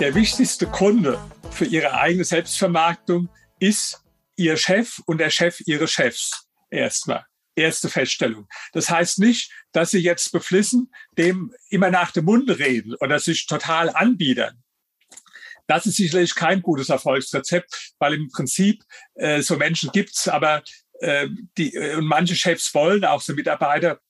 Der wichtigste Kunde für ihre eigene Selbstvermarktung ist ihr Chef und der Chef ihres Chefs. Erstmal. Erste Feststellung. Das heißt nicht, dass sie jetzt beflissen dem immer nach dem Munde reden oder sich total anbiedern. Das ist sicherlich kein gutes Erfolgsrezept, weil im Prinzip äh, so Menschen gibt's, aber äh, die äh, und manche Chefs wollen auch so Mitarbeiter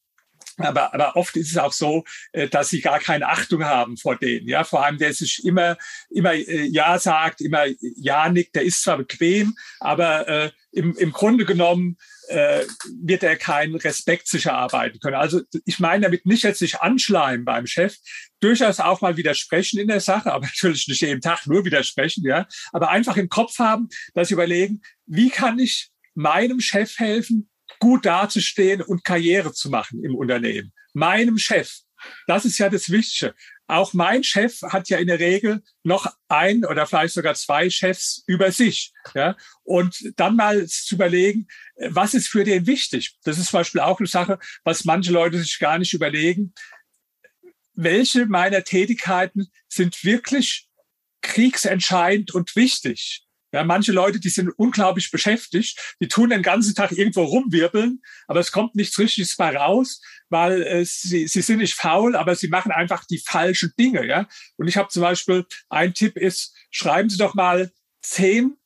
aber, aber oft ist es auch so, äh, dass sie gar keine Achtung haben vor denen. Ja, vor allem der sich immer, immer äh, Ja sagt, immer Ja nickt. Der ist zwar bequem, aber äh, im, im Grunde genommen äh, wird er keinen Respekt sich erarbeiten können. Also ich meine damit nicht jetzt sich anschleimen beim Chef, durchaus auch mal widersprechen in der Sache, aber natürlich nicht jeden Tag nur widersprechen, ja, aber einfach im Kopf haben, dass sie überlegen, wie kann ich meinem Chef helfen, gut dazustehen und Karriere zu machen im Unternehmen. Meinem Chef. Das ist ja das Wichtige. Auch mein Chef hat ja in der Regel noch ein oder vielleicht sogar zwei Chefs über sich. Ja? Und dann mal zu überlegen, was ist für den wichtig? Das ist zum Beispiel auch eine Sache, was manche Leute sich gar nicht überlegen. Welche meiner Tätigkeiten sind wirklich kriegsentscheidend und wichtig? Ja, manche Leute, die sind unglaublich beschäftigt, die tun den ganzen Tag irgendwo rumwirbeln, aber es kommt nichts Richtiges bei raus, weil äh, sie, sie sind nicht faul, aber sie machen einfach die falschen Dinge. Ja? Und ich habe zum Beispiel, ein Tipp ist, schreiben Sie doch mal zehn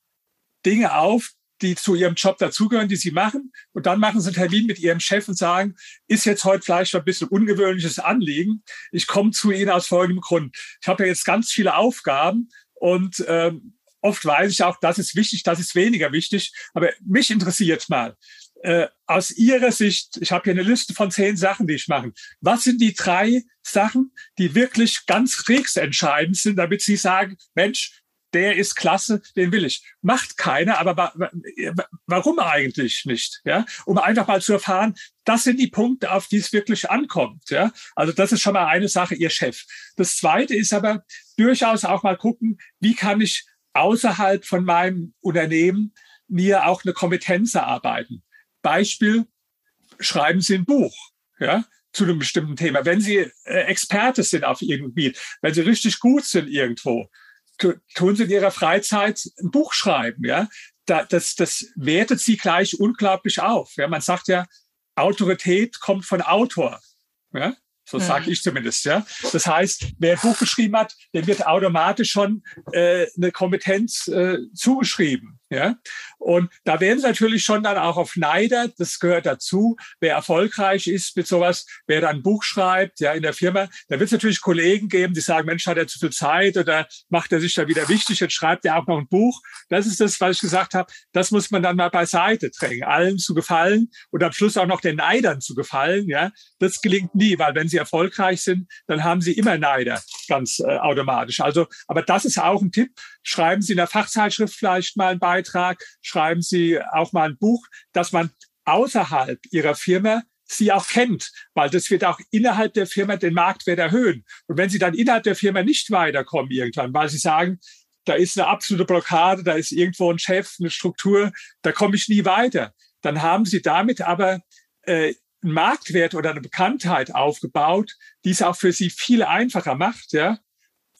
Dinge auf, die zu Ihrem Job dazugehören, die Sie machen. Und dann machen Sie einen Termin mit Ihrem Chef und sagen, ist jetzt heute vielleicht ein bisschen ungewöhnliches Anliegen. Ich komme zu Ihnen aus folgendem Grund. Ich habe ja jetzt ganz viele Aufgaben und ähm, oft weiß ich auch, das ist wichtig, das ist weniger wichtig. Aber mich interessiert mal, äh, aus Ihrer Sicht, ich habe hier eine Liste von zehn Sachen, die ich mache. Was sind die drei Sachen, die wirklich ganz kriegsentscheidend sind, damit Sie sagen, Mensch, der ist klasse, den will ich. Macht keiner, aber wa warum eigentlich nicht? Ja, um einfach mal zu erfahren, das sind die Punkte, auf die es wirklich ankommt. Ja, also das ist schon mal eine Sache, Ihr Chef. Das zweite ist aber durchaus auch mal gucken, wie kann ich außerhalb von meinem Unternehmen mir auch eine Kompetenz erarbeiten. Beispiel, schreiben Sie ein Buch, ja, zu einem bestimmten Thema. Wenn Sie äh, Experte sind auf irgendeinem Gebiet, wenn Sie richtig gut sind irgendwo, tun Sie in Ihrer Freizeit ein Buch schreiben, ja. das, das wertet Sie gleich unglaublich auf. Ja, man sagt ja, Autorität kommt von Autor. Ja? So sage mhm. ich zumindest, ja. Das heißt, wer ein Buch geschrieben hat, dem wird automatisch schon äh, eine Kompetenz äh, zugeschrieben. Ja? Und da werden sie natürlich schon dann auch auf Neider, das gehört dazu, wer erfolgreich ist mit sowas, wer dann ein Buch schreibt, ja, in der Firma, da wird es natürlich Kollegen geben, die sagen, Mensch, hat er zu viel Zeit oder macht er sich da wieder wichtig, jetzt schreibt er auch noch ein Buch. Das ist das, was ich gesagt habe, das muss man dann mal beiseite drängen, allen zu gefallen und am Schluss auch noch den Neidern zu gefallen, ja. Das gelingt nie, weil wenn sie erfolgreich sind, dann haben sie immer Neider, ganz äh, automatisch. Also, aber das ist auch ein Tipp, schreiben Sie in der Fachzeitschrift vielleicht mal einen Beitrag, schreiben Sie auch mal ein Buch, dass man außerhalb Ihrer Firma sie auch kennt, weil das wird auch innerhalb der Firma den Marktwert erhöhen. Und wenn Sie dann innerhalb der Firma nicht weiterkommen irgendwann, weil Sie sagen, da ist eine absolute Blockade, da ist irgendwo ein Chef, eine Struktur, da komme ich nie weiter, dann haben Sie damit aber äh, einen Marktwert oder eine Bekanntheit aufgebaut, die es auch für Sie viel einfacher macht, ja,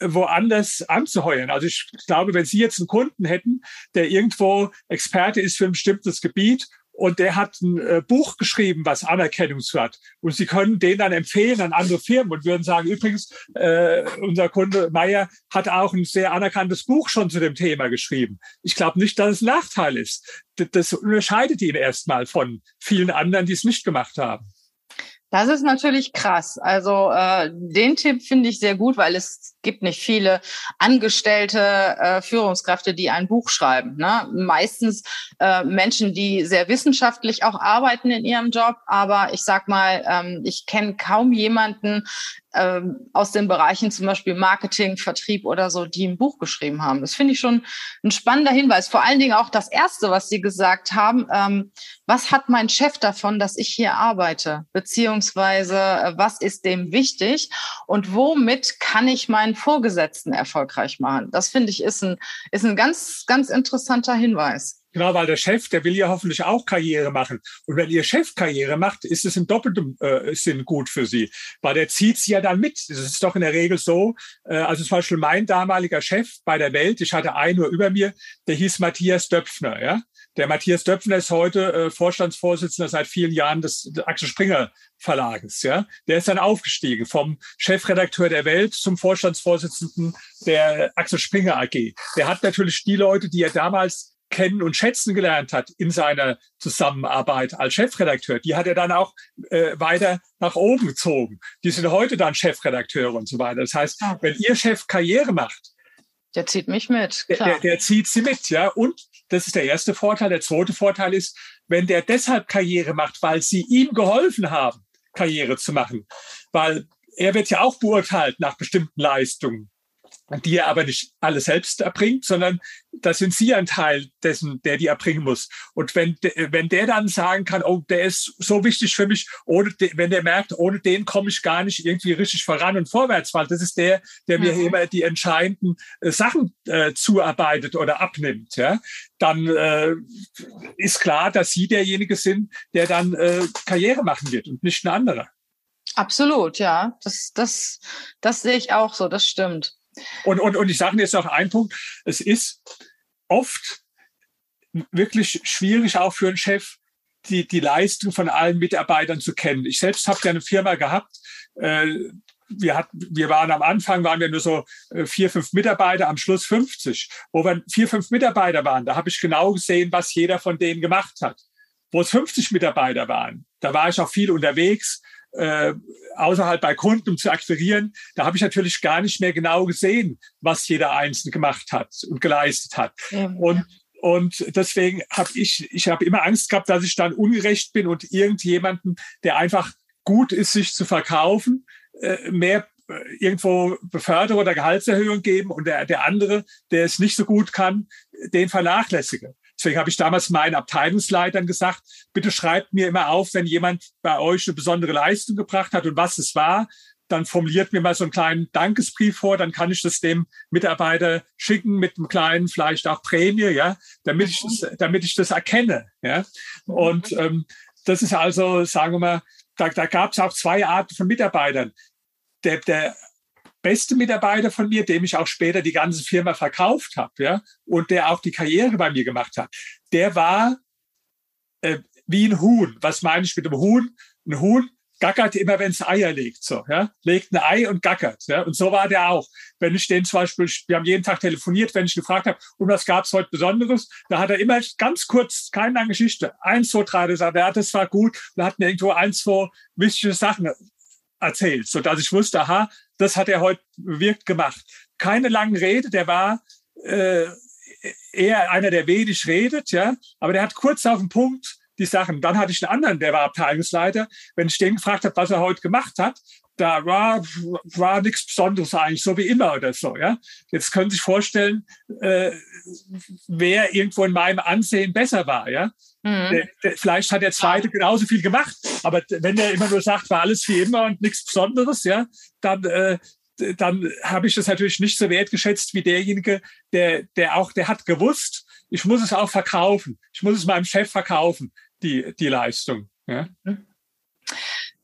woanders anzuheuern. Also ich glaube, wenn Sie jetzt einen Kunden hätten, der irgendwo Experte ist für ein bestimmtes Gebiet und der hat ein äh, Buch geschrieben, was Anerkennung hat. Und Sie können den dann empfehlen an andere Firmen und würden sagen, übrigens, äh, unser Kunde Meyer hat auch ein sehr anerkanntes Buch schon zu dem Thema geschrieben. Ich glaube nicht, dass es ein Nachteil ist. Das unterscheidet ihn erstmal von vielen anderen, die es nicht gemacht haben. Das ist natürlich krass. Also äh, den Tipp finde ich sehr gut, weil es gibt nicht viele angestellte äh, Führungskräfte, die ein Buch schreiben. Ne? Meistens äh, Menschen, die sehr wissenschaftlich auch arbeiten in ihrem Job. Aber ich sag mal, ähm, ich kenne kaum jemanden, ähm, aus den Bereichen zum Beispiel Marketing, Vertrieb oder so, die ein Buch geschrieben haben. Das finde ich schon ein spannender Hinweis. Vor allen Dingen auch das Erste, was Sie gesagt haben. Ähm, was hat mein Chef davon, dass ich hier arbeite? Beziehungsweise, äh, was ist dem wichtig? Und womit kann ich meinen Vorgesetzten erfolgreich machen? Das finde ich ist ein, ist ein ganz, ganz interessanter Hinweis. Genau, weil der Chef, der will ja hoffentlich auch Karriere machen. Und wenn Ihr Chef Karriere macht, ist es im doppelten äh, Sinn gut für Sie, weil der zieht Sie ja dann mit. Das ist doch in der Regel so. Äh, also zum Beispiel mein damaliger Chef bei der Welt, ich hatte einen nur über mir, der hieß Matthias Döpfner. Ja? Der Matthias Döpfner ist heute äh, Vorstandsvorsitzender seit vielen Jahren des, des Axel Springer Verlages. Ja? Der ist dann aufgestiegen vom Chefredakteur der Welt zum Vorstandsvorsitzenden der Axel Springer AG. Der hat natürlich die Leute, die er damals kennen und schätzen gelernt hat in seiner Zusammenarbeit als Chefredakteur, die hat er dann auch äh, weiter nach oben gezogen. Die sind heute dann Chefredakteure und so weiter. Das heißt, wenn Ihr Chef Karriere macht, der zieht mich mit. Der, der, zieht sie mit, ja. Und das ist der erste Vorteil. Der zweite Vorteil ist, wenn der deshalb Karriere macht, weil sie ihm geholfen haben, Karriere zu machen, weil er wird ja auch beurteilt nach bestimmten Leistungen die er aber nicht alle selbst erbringt, sondern da sind Sie ein Teil dessen, der die erbringen muss. Und wenn, wenn der dann sagen kann, oh, der ist so wichtig für mich, ohne, wenn der merkt, ohne den komme ich gar nicht irgendwie richtig voran und vorwärts, weil das ist der, der mir mhm. immer die entscheidenden äh, Sachen äh, zuarbeitet oder abnimmt, ja, dann äh, ist klar, dass Sie derjenige sind, der dann äh, Karriere machen wird und nicht ein anderer. Absolut, ja. Das, das, das sehe ich auch so, das stimmt. Und, und, und ich sage jetzt noch einen Punkt. Es ist oft wirklich schwierig auch für einen Chef, die, die Leistung von allen Mitarbeitern zu kennen. Ich selbst habe ja eine Firma gehabt. Äh, wir, hatten, wir waren am Anfang, waren wir nur so äh, vier, fünf Mitarbeiter, am Schluss 50. Wo wir vier, fünf Mitarbeiter waren, da habe ich genau gesehen, was jeder von denen gemacht hat. Wo es 50 Mitarbeiter waren, da war ich auch viel unterwegs äh, außerhalb bei Kunden, um zu akquirieren, da habe ich natürlich gar nicht mehr genau gesehen, was jeder Einzelne gemacht hat und geleistet hat. Ja, und und deswegen habe ich, ich habe immer Angst gehabt, dass ich dann ungerecht bin und irgendjemanden, der einfach gut ist, sich zu verkaufen, äh, mehr äh, irgendwo Beförderung oder Gehaltserhöhung geben und der, der andere, der es nicht so gut kann, den vernachlässige. Deswegen habe ich damals meinen Abteilungsleitern gesagt, bitte schreibt mir immer auf, wenn jemand bei euch eine besondere Leistung gebracht hat und was es war. Dann formuliert mir mal so einen kleinen Dankesbrief vor, dann kann ich das dem Mitarbeiter schicken mit einem kleinen, vielleicht auch Prämie, ja, damit ich das, damit ich das erkenne, ja. Und ähm, das ist also, sagen wir mal, da, da gab es auch zwei Arten von Mitarbeitern. Der, der beste Mitarbeiter von mir, dem ich auch später die ganze Firma verkauft habe, ja, und der auch die Karriere bei mir gemacht hat, der war äh, wie ein Huhn. Was meine ich mit dem Huhn? Ein Huhn gackert immer, wenn es Eier legt, so, ja, legt ein Ei und gackert, ja, und so war der auch. Wenn ich den zum Beispiel, wir haben jeden Tag telefoniert, wenn ich gefragt habe, und was gab's heute Besonderes, da hat er immer ganz kurz, keine lange Geschichte, eins, zwei, drei gesagt, ja, das war gut, und hat mir irgendwo eins, zwei wichtige Sachen erzählt, so dass ich wusste, aha, das hat er heute wirkt gemacht. Keine langen Rede, der war äh, eher einer, der wenig redet, ja, aber der hat kurz auf den Punkt die Sachen. Dann hatte ich einen anderen, der war Abteilungsleiter. Wenn ich den gefragt habe, was er heute gemacht hat, da war, war nichts Besonderes eigentlich, so wie immer oder so. Ja? Jetzt können Sie sich vorstellen, äh, wer irgendwo in meinem Ansehen besser war. Ja? Mhm. Der, der, vielleicht hat der Zweite genauso viel gemacht, aber wenn der immer nur sagt, war alles wie immer und nichts Besonderes, ja, dann, äh, dann habe ich das natürlich nicht so wertgeschätzt wie derjenige, der, der auch, der hat gewusst, ich muss es auch verkaufen. Ich muss es meinem Chef verkaufen, die, die Leistung. Ja? Mhm.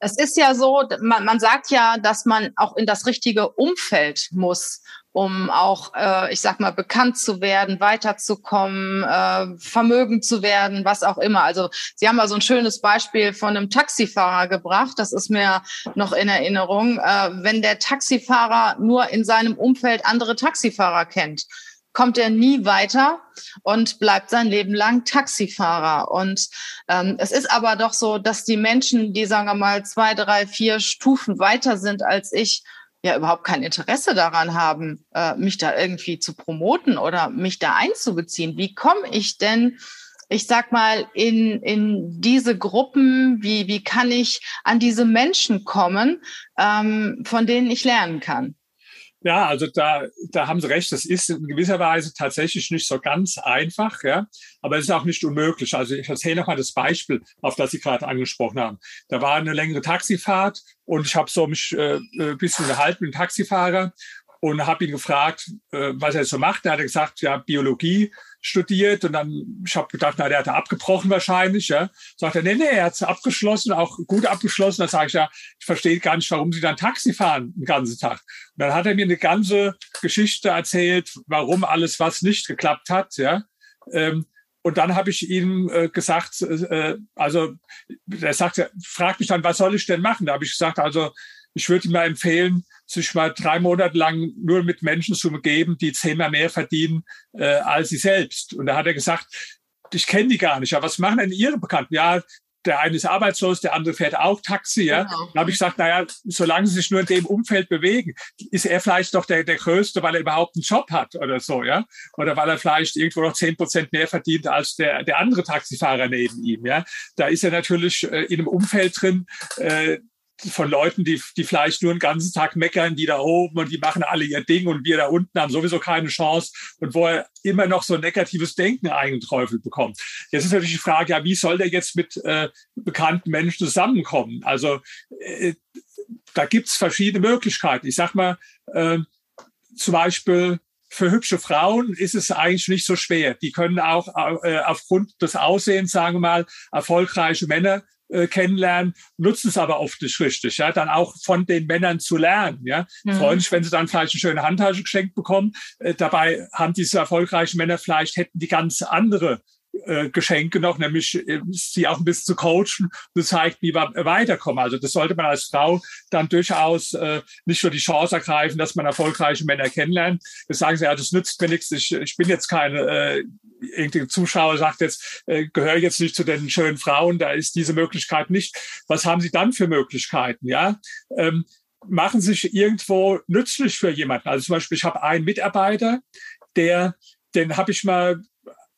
Es ist ja so, man, man sagt ja, dass man auch in das richtige Umfeld muss, um auch, äh, ich sag mal, bekannt zu werden, weiterzukommen, äh, vermögend zu werden, was auch immer. Also Sie haben mal so ein schönes Beispiel von einem Taxifahrer gebracht. Das ist mir noch in Erinnerung. Äh, wenn der Taxifahrer nur in seinem Umfeld andere Taxifahrer kennt, kommt er nie weiter und bleibt sein Leben lang Taxifahrer. Und ähm, es ist aber doch so, dass die Menschen, die sagen wir mal zwei, drei, vier Stufen weiter sind als ich, ja überhaupt kein Interesse daran haben, äh, mich da irgendwie zu promoten oder mich da einzubeziehen. Wie komme ich denn ich sag mal, in, in diese Gruppen, wie, wie kann ich an diese Menschen kommen, ähm, von denen ich lernen kann? Ja, also da, da haben Sie recht. Das ist in gewisser Weise tatsächlich nicht so ganz einfach, ja. Aber es ist auch nicht unmöglich. Also ich erzähle nochmal das Beispiel, auf das Sie gerade angesprochen haben. Da war eine längere Taxifahrt und ich habe so mich äh, ein äh, bisschen gehalten mit dem Taxifahrer und habe ihn gefragt, äh, was er so macht. Er hat gesagt, ja, Biologie studiert und dann, ich habe gedacht, na, der hat da abgebrochen wahrscheinlich. Ja. Sagt er, nee, nee, er hat abgeschlossen, auch gut abgeschlossen. Da sage ich, ja, ich verstehe gar nicht, warum Sie dann Taxi fahren den ganzen Tag. Und dann hat er mir eine ganze Geschichte erzählt, warum alles was nicht geklappt hat. Ja. Ähm, und dann habe ich ihm äh, gesagt, äh, also er sagte, fragt mich dann, was soll ich denn machen? Da habe ich gesagt, also ich würde ihm mal empfehlen, sich mal drei Monate lang nur mit Menschen zu umgeben, die zehnmal mehr verdienen äh, als sie selbst. Und da hat er gesagt, ich kenne die gar nicht. Ja, was machen denn Ihre Bekannten? Ja, der eine ist arbeitslos, der andere fährt auch Taxi. Ja. Genau. Dann habe ich gesagt, naja, solange sie sich nur in dem Umfeld bewegen, ist er vielleicht doch der, der Größte, weil er überhaupt einen Job hat oder so, ja. Oder weil er vielleicht irgendwo noch zehn Prozent mehr verdient als der, der andere Taxifahrer neben ihm, ja. Da ist er natürlich äh, in einem Umfeld drin, äh, von Leuten, die, die vielleicht nur den ganzen Tag meckern, die da oben und die machen alle ihr Ding und wir da unten haben sowieso keine Chance und wo er immer noch so negatives Denken eingeträufelt bekommt. Jetzt ist natürlich die Frage, ja, wie soll der jetzt mit äh, bekannten Menschen zusammenkommen? Also äh, da gibt's verschiedene Möglichkeiten. Ich sag mal, äh, zum Beispiel für hübsche Frauen ist es eigentlich nicht so schwer. Die können auch äh, aufgrund des Aussehens, sagen wir mal, erfolgreiche Männer äh, kennenlernen, nutzen es aber oft nicht richtig, ja, dann auch von den Männern zu lernen, ja. Mhm. Freuen sich, wenn sie dann vielleicht eine schöne Handtasche geschenkt bekommen. Äh, dabei haben diese erfolgreichen Männer vielleicht hätten die ganz andere äh, Geschenke noch, nämlich äh, sie auch ein bisschen zu coachen und zeigt, wie wir weiterkommen. Also das sollte man als Frau dann durchaus äh, nicht nur die Chance ergreifen, dass man erfolgreiche Männer kennenlernt. Das sagen sie, ja, das nützt mir nichts. Ich, ich bin jetzt keine äh, irgendein Zuschauer sagt jetzt, äh, gehöre jetzt nicht zu den schönen Frauen, da ist diese Möglichkeit nicht. Was haben Sie dann für Möglichkeiten? Ja, ähm, machen sich irgendwo nützlich für jemanden. Also zum Beispiel, ich habe einen Mitarbeiter, der, den habe ich mal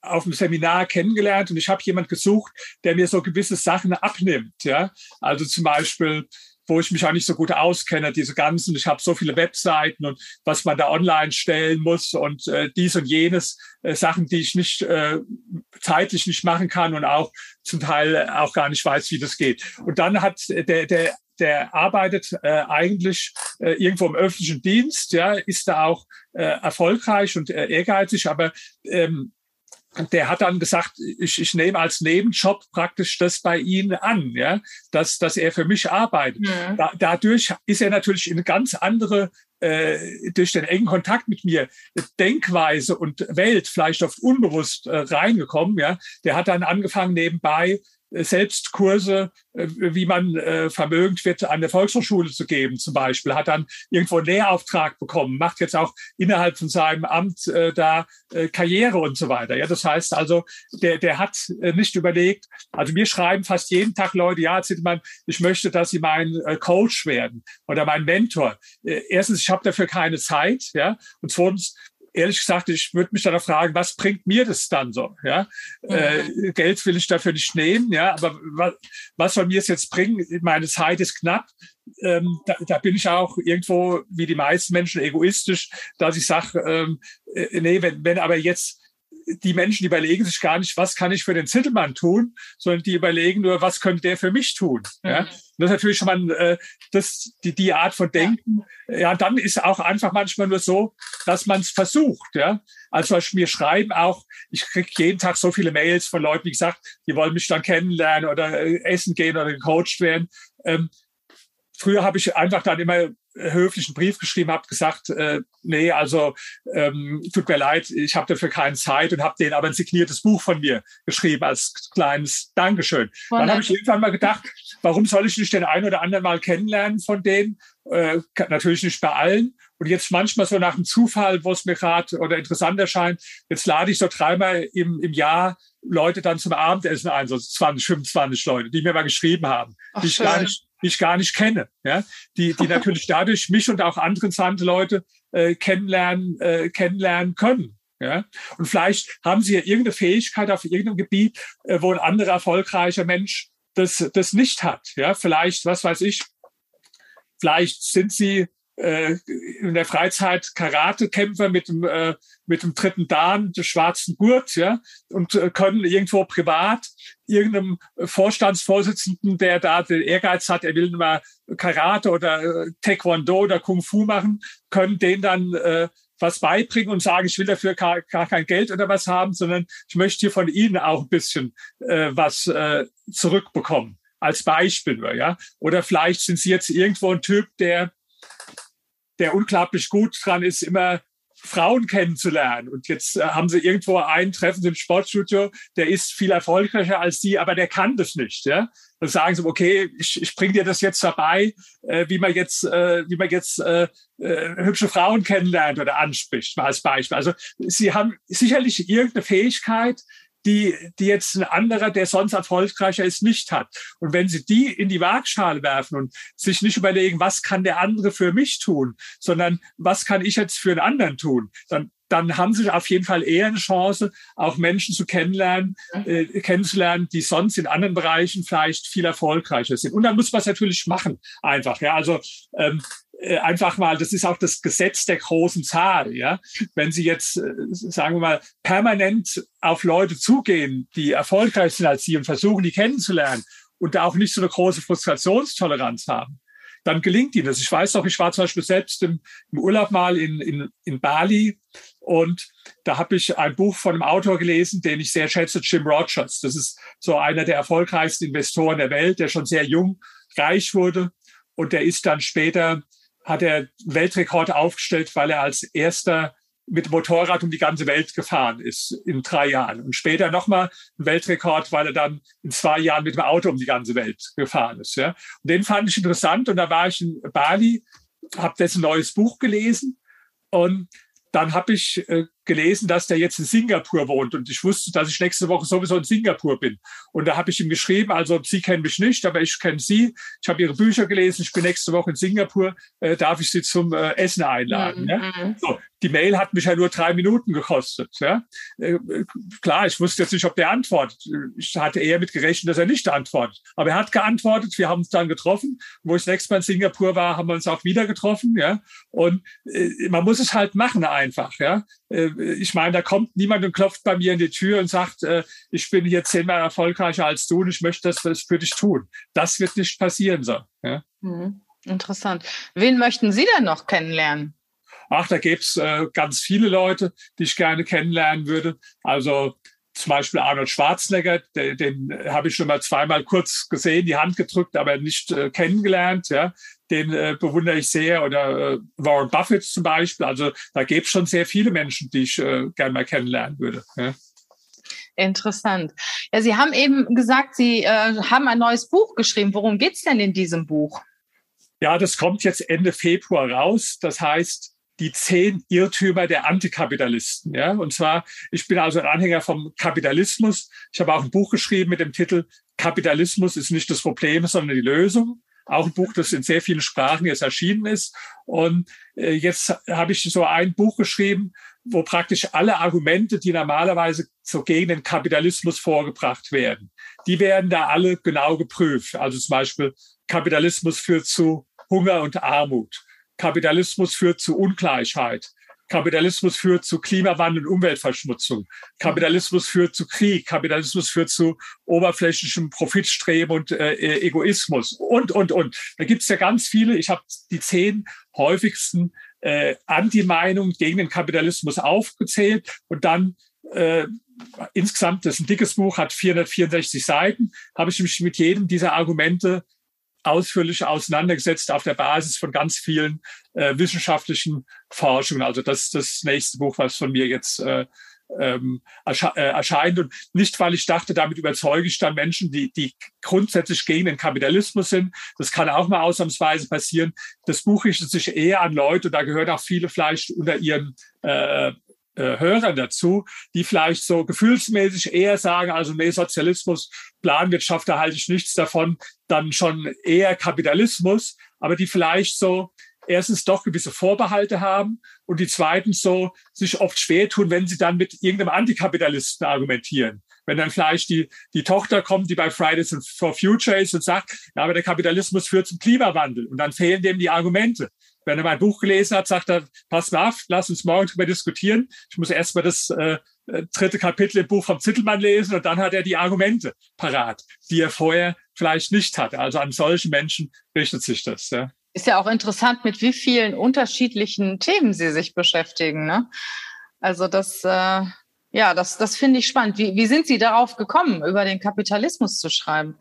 auf dem Seminar kennengelernt und ich habe jemand gesucht, der mir so gewisse Sachen abnimmt. Ja, also zum Beispiel wo ich mich auch nicht so gut auskenne, diese ganzen, ich habe so viele Webseiten und was man da online stellen muss und äh, dies und jenes, äh, Sachen, die ich nicht äh, zeitlich nicht machen kann und auch zum Teil auch gar nicht weiß, wie das geht. Und dann hat der, der der arbeitet äh, eigentlich äh, irgendwo im öffentlichen Dienst, ja, ist da auch äh, erfolgreich und äh, ehrgeizig, aber ähm, der hat dann gesagt, ich, ich nehme als Nebenjob praktisch das bei Ihnen an, ja, dass, dass er für mich arbeitet. Ja. Da, dadurch ist er natürlich in eine ganz andere, äh, durch den engen Kontakt mit mir, Denkweise und Welt vielleicht oft unbewusst äh, reingekommen, ja. Der hat dann angefangen nebenbei selbst Kurse, äh, wie man äh, vermögend wird, an der Volkshochschule zu geben zum Beispiel, hat dann irgendwo einen Lehrauftrag bekommen, macht jetzt auch innerhalb von seinem Amt äh, da Karriere und so weiter. Ja, das heißt also, der, der hat nicht überlegt, also mir schreiben fast jeden Tag Leute, ja, Zittelmann, ich möchte, dass Sie mein Coach werden oder mein Mentor. Erstens, ich habe dafür keine Zeit, ja, und zweitens, ehrlich gesagt, ich würde mich dann fragen, was bringt mir das dann so? Ja, mhm. äh, Geld will ich dafür nicht nehmen, ja, aber was, was soll mir es jetzt bringen? Meine Zeit ist knapp. Ähm, da, da bin ich auch irgendwo, wie die meisten Menschen, egoistisch, dass ich sage, ähm, äh, nee, wenn, wenn aber jetzt die Menschen die überlegen sich gar nicht, was kann ich für den Zittelmann tun, sondern die überlegen nur, was könnte der für mich tun. Mhm. Ja? Das ist natürlich schon mal äh, das, die, die Art von Denken. Ja. ja, dann ist auch einfach manchmal nur so, dass man es versucht. Ja, also mir schreiben auch, ich kriege jeden Tag so viele Mails von Leuten, die gesagt, die wollen mich dann kennenlernen oder äh, essen gehen oder gecoacht werden. Ähm, früher habe ich einfach dann immer höflichen Brief geschrieben, habe gesagt, äh, nee, also ähm, tut mir leid, ich habe dafür keine Zeit und habe denen aber ein signiertes Buch von mir geschrieben als kleines Dankeschön. Von Dann habe ich irgendwann mal gedacht, warum soll ich nicht den einen oder anderen mal kennenlernen von denen? Äh, natürlich nicht bei allen. Und jetzt manchmal so nach einem Zufall, wo es mir gerade oder interessant erscheint, jetzt lade ich so dreimal im, im Jahr Leute dann zum Abendessen ein, so 20, 25 Leute, die mir mal geschrieben haben, Ach, die ich gar nicht ich gar nicht kenne, ja, die, die natürlich dadurch mich und auch andere interessante Leute äh, kennenlernen, äh, kennenlernen können. Ja? Und vielleicht haben sie ja irgendeine Fähigkeit auf irgendeinem Gebiet, äh, wo ein anderer erfolgreicher Mensch das, das nicht hat. Ja? Vielleicht, was weiß ich, vielleicht sind sie in der Freizeit Karatekämpfer mit dem, äh, mit dem dritten Dan, des schwarzen Gurt, ja, und äh, können irgendwo privat irgendeinem Vorstandsvorsitzenden, der da den Ehrgeiz hat, er will mal Karate oder äh, Taekwondo oder Kung Fu machen, können den dann äh, was beibringen und sagen, ich will dafür gar, gar kein Geld oder was haben, sondern ich möchte hier von Ihnen auch ein bisschen äh, was äh, zurückbekommen. Als Beispiel, ja. Oder vielleicht sind Sie jetzt irgendwo ein Typ, der der unglaublich gut dran ist, immer Frauen kennenzulernen. Und jetzt äh, haben sie irgendwo einen Treffen im Sportstudio, der ist viel erfolgreicher als die, aber der kann das nicht. Ja? Dann sagen sie, okay, ich, ich bringe dir das jetzt dabei, äh, wie man jetzt, äh, wie man jetzt äh, äh, hübsche Frauen kennenlernt oder anspricht, mal als Beispiel. Also sie haben sicherlich irgendeine Fähigkeit, die, die jetzt ein anderer, der sonst erfolgreicher ist, nicht hat. Und wenn Sie die in die Waagschale werfen und sich nicht überlegen, was kann der andere für mich tun, sondern was kann ich jetzt für einen anderen tun, dann dann haben sie auf jeden Fall eher eine Chance, auch Menschen zu kennenlernen, äh, kennenzulernen, die sonst in anderen Bereichen vielleicht viel erfolgreicher sind. Und dann muss man es natürlich machen, einfach. Ja, also ähm, äh, einfach mal, das ist auch das Gesetz der großen Zahl. Ja, wenn Sie jetzt, äh, sagen wir mal, permanent auf Leute zugehen, die erfolgreich sind als Sie und versuchen, die kennenzulernen und da auch nicht so eine große Frustrationstoleranz haben, dann gelingt ihnen das. Ich weiß noch, ich war zum Beispiel selbst im, im Urlaub mal in, in, in Bali und da habe ich ein Buch von einem Autor gelesen, den ich sehr schätze, Jim Rogers. Das ist so einer der erfolgreichsten Investoren der Welt, der schon sehr jung reich wurde und der ist dann später hat er Weltrekord aufgestellt, weil er als erster mit Motorrad um die ganze Welt gefahren ist in drei Jahren. Und später nochmal ein Weltrekord, weil er dann in zwei Jahren mit dem Auto um die ganze Welt gefahren ist. Ja. Und den fand ich interessant. Und da war ich in Bali, habe dessen neues Buch gelesen. Und dann habe ich äh, gelesen, dass der jetzt in Singapur wohnt und ich wusste, dass ich nächste Woche sowieso in Singapur bin. Und da habe ich ihm geschrieben, also Sie kennen mich nicht, aber ich kenne Sie. Ich habe Ihre Bücher gelesen, ich bin nächste Woche in Singapur, äh, darf ich Sie zum äh, Essen einladen. Mhm. Ja? So, die Mail hat mich ja nur drei Minuten gekostet. Ja? Äh, klar, ich wusste jetzt nicht, ob der antwortet. Ich hatte eher mit gerechnet, dass er nicht antwortet. Aber er hat geantwortet, wir haben uns dann getroffen. Wo ich das nächste Mal in Singapur war, haben wir uns auch wieder getroffen. Ja? Und äh, man muss es halt machen einfach. Ja? Äh, ich meine, da kommt niemand und klopft bei mir in die Tür und sagt, äh, ich bin hier zehnmal erfolgreicher als du und ich möchte das, das für dich tun. Das wird nicht passieren so. Ja? Mhm. Interessant. Wen möchten Sie denn noch kennenlernen? Ach, da gäbe es äh, ganz viele Leute, die ich gerne kennenlernen würde. Also zum Beispiel Arnold Schwarzenegger, den, den habe ich schon mal zweimal kurz gesehen, die Hand gedrückt, aber nicht äh, kennengelernt. Ja, den äh, bewundere ich sehr. Oder äh, Warren Buffett zum Beispiel. Also da gäbe es schon sehr viele Menschen, die ich äh, gerne mal kennenlernen würde. Ja. Interessant. Ja, Sie haben eben gesagt, Sie äh, haben ein neues Buch geschrieben. Worum geht's denn in diesem Buch? Ja, das kommt jetzt Ende Februar raus. Das heißt, die zehn Irrtümer der Antikapitalisten. Ja? Und zwar, ich bin also ein Anhänger vom Kapitalismus. Ich habe auch ein Buch geschrieben mit dem Titel Kapitalismus ist nicht das Problem, sondern die Lösung. Auch ein Buch, das in sehr vielen Sprachen jetzt erschienen ist. Und äh, jetzt habe ich so ein Buch geschrieben, wo praktisch alle Argumente, die normalerweise so gegen den Kapitalismus vorgebracht werden, die werden da alle genau geprüft. Also zum Beispiel Kapitalismus führt zu Hunger und Armut. Kapitalismus führt zu Ungleichheit. Kapitalismus führt zu Klimawandel und Umweltverschmutzung. Kapitalismus führt zu Krieg. Kapitalismus führt zu oberflächlichem Profitstreben und äh, Egoismus und, und, und. Da gibt's ja ganz viele. Ich habe die zehn häufigsten äh, Anti-Meinungen gegen den Kapitalismus aufgezählt und dann äh, insgesamt, das ist ein dickes Buch, hat 464 Seiten, habe ich mich mit jedem dieser Argumente ausführlich auseinandergesetzt auf der Basis von ganz vielen äh, wissenschaftlichen Forschungen. Also das ist das nächste Buch, was von mir jetzt äh, ähm, ersche äh, erscheint. Und nicht, weil ich dachte, damit überzeuge ich dann Menschen, die, die grundsätzlich gegen den Kapitalismus sind. Das kann auch mal ausnahmsweise passieren. Das Buch richtet sich eher an Leute, da gehören auch viele vielleicht unter ihren äh, äh, Hörern dazu, die vielleicht so gefühlsmäßig eher sagen, also nee, Sozialismus, Planwirtschaft, da halte ich nichts davon, dann schon eher Kapitalismus, aber die vielleicht so erstens doch gewisse Vorbehalte haben und die zweitens so sich oft schwer tun, wenn sie dann mit irgendeinem Antikapitalisten argumentieren. Wenn dann vielleicht die, die Tochter kommt, die bei Fridays for Future ist und sagt, ja, aber der Kapitalismus führt zum Klimawandel und dann fehlen dem die Argumente. Wenn er mein Buch gelesen hat, sagt er, pass mal auf, lass uns morgen drüber diskutieren. Ich muss erst mal das äh, äh, dritte Kapitel im Buch vom Zittelmann lesen und dann hat er die Argumente parat, die er vorher vielleicht nicht hatte. Also an solchen Menschen richtet sich das. Ja. Ist ja auch interessant, mit wie vielen unterschiedlichen Themen Sie sich beschäftigen. Ne? Also das, äh, ja, das, das finde ich spannend. Wie, wie sind Sie darauf gekommen, über den Kapitalismus zu schreiben?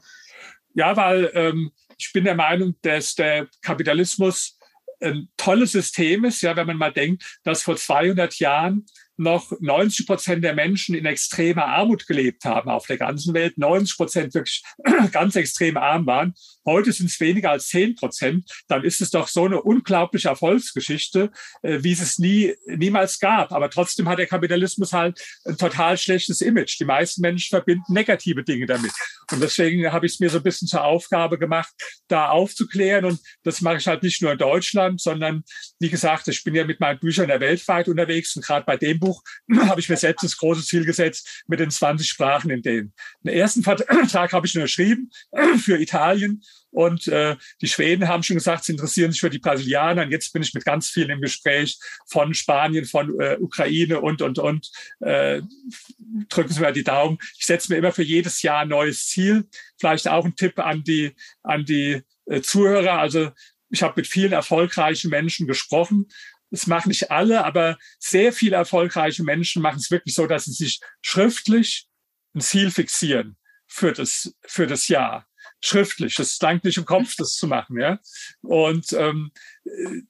Ja, weil ähm, ich bin der Meinung, dass der Kapitalismus ein tolles System ist, ja, wenn man mal denkt, dass vor 200 Jahren noch 90 Prozent der Menschen in extremer Armut gelebt haben auf der ganzen Welt, 90 Prozent wirklich ganz extrem arm waren. Heute sind es weniger als 10 Prozent. Dann ist es doch so eine unglaubliche Erfolgsgeschichte, äh, wie es es nie, niemals gab. Aber trotzdem hat der Kapitalismus halt ein total schlechtes Image. Die meisten Menschen verbinden negative Dinge damit. Und deswegen habe ich es mir so ein bisschen zur Aufgabe gemacht, da aufzuklären. Und das mache ich halt nicht nur in Deutschland, sondern wie gesagt, ich bin ja mit meinen Büchern der weltweit unterwegs und gerade bei dem habe ich mir selbst das große Ziel gesetzt mit den 20 Sprachen in denen. Den ersten Vertrag habe ich unterschrieben für Italien und äh, die Schweden haben schon gesagt, sie interessieren sich für die Brasilianer. Und jetzt bin ich mit ganz vielen im Gespräch von Spanien, von äh, Ukraine und, und, und. Äh, drücken Sie mir die Daumen. Ich setze mir immer für jedes Jahr ein neues Ziel. Vielleicht auch ein Tipp an die, an die äh, Zuhörer. Also ich habe mit vielen erfolgreichen Menschen gesprochen das machen nicht alle, aber sehr viele erfolgreiche Menschen machen es wirklich so, dass sie sich schriftlich ein Ziel fixieren für das, für das Jahr. Schriftlich. Das langt nicht im Kopf, das zu machen, ja. Und ähm,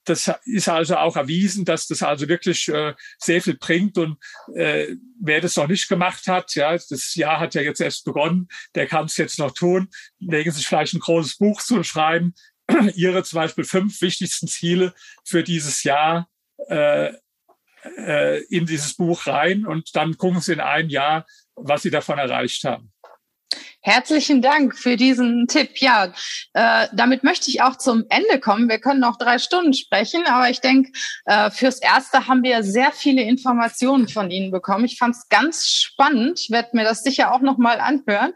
das ist also auch erwiesen, dass das also wirklich äh, sehr viel bringt. Und äh, wer das noch nicht gemacht hat, ja, das Jahr hat ja jetzt erst begonnen, der kann es jetzt noch tun. Legen sich vielleicht ein großes Buch zu und schreiben Ihre zum Beispiel fünf wichtigsten Ziele für dieses Jahr äh, äh, in dieses Buch rein und dann gucken Sie in einem Jahr, was Sie davon erreicht haben. Herzlichen Dank für diesen Tipp. Ja, äh, damit möchte ich auch zum Ende kommen. Wir können noch drei Stunden sprechen, aber ich denke, äh, fürs Erste haben wir sehr viele Informationen von Ihnen bekommen. Ich fand es ganz spannend. Ich werde mir das sicher auch noch mal anhören.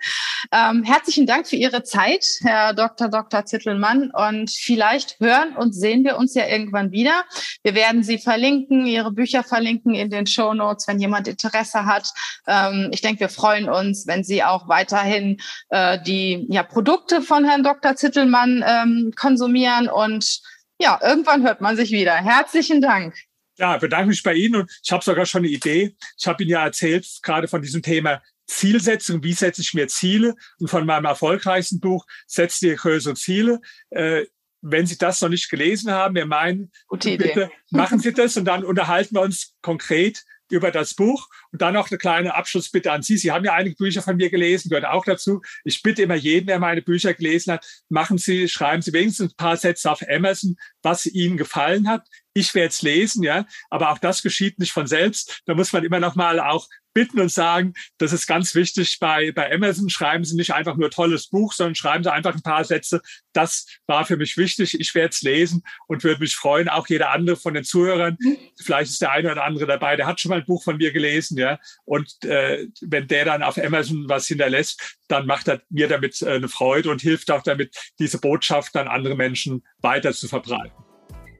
Ähm, herzlichen Dank für Ihre Zeit, Herr Dr. Dr. Zittelmann. Und vielleicht hören und sehen wir uns ja irgendwann wieder. Wir werden Sie verlinken, Ihre Bücher verlinken in den Show Notes, wenn jemand Interesse hat. Ähm, ich denke, wir freuen uns, wenn Sie auch weiterhin äh, die ja, Produkte von Herrn Dr. Zittelmann ähm, konsumieren. Und ja, irgendwann hört man sich wieder. Herzlichen Dank. Ja, bedanke mich bei Ihnen und ich habe sogar schon eine Idee. Ich habe Ihnen ja erzählt, gerade von diesem Thema Zielsetzung, wie setze ich mir Ziele und von meinem erfolgreichsten Buch Setzt dir größere Ziele. Äh, wenn Sie das noch nicht gelesen haben, wir meinen, bitte machen Sie das und dann unterhalten wir uns konkret über das Buch. Und dann noch eine kleine Abschlussbitte an Sie. Sie haben ja einige Bücher von mir gelesen, gehört auch dazu. Ich bitte immer jeden, der meine Bücher gelesen hat, machen Sie, schreiben Sie wenigstens ein paar Sätze auf Amazon, was Ihnen gefallen hat. Ich werde es lesen, ja, aber auch das geschieht nicht von selbst. Da muss man immer noch mal auch bitten und sagen, das ist ganz wichtig bei, bei Amazon. Schreiben Sie nicht einfach nur tolles Buch, sondern schreiben Sie einfach ein paar Sätze. Das war für mich wichtig. Ich werde es lesen und würde mich freuen, auch jeder andere von den Zuhörern. Vielleicht ist der eine oder andere dabei, der hat schon mal ein Buch von mir gelesen, ja. Und äh, wenn der dann auf Amazon was hinterlässt, dann macht er mir damit äh, eine Freude und hilft auch damit, diese Botschaft an andere Menschen weiter zu verbreiten.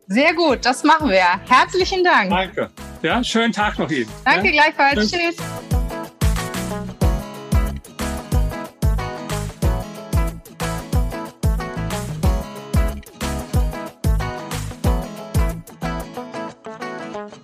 Sehr gut, das machen wir. Herzlichen Dank. Danke. Ja, schönen Tag noch Ihnen. Danke ja? gleichfalls. Tschüss. Tschüss.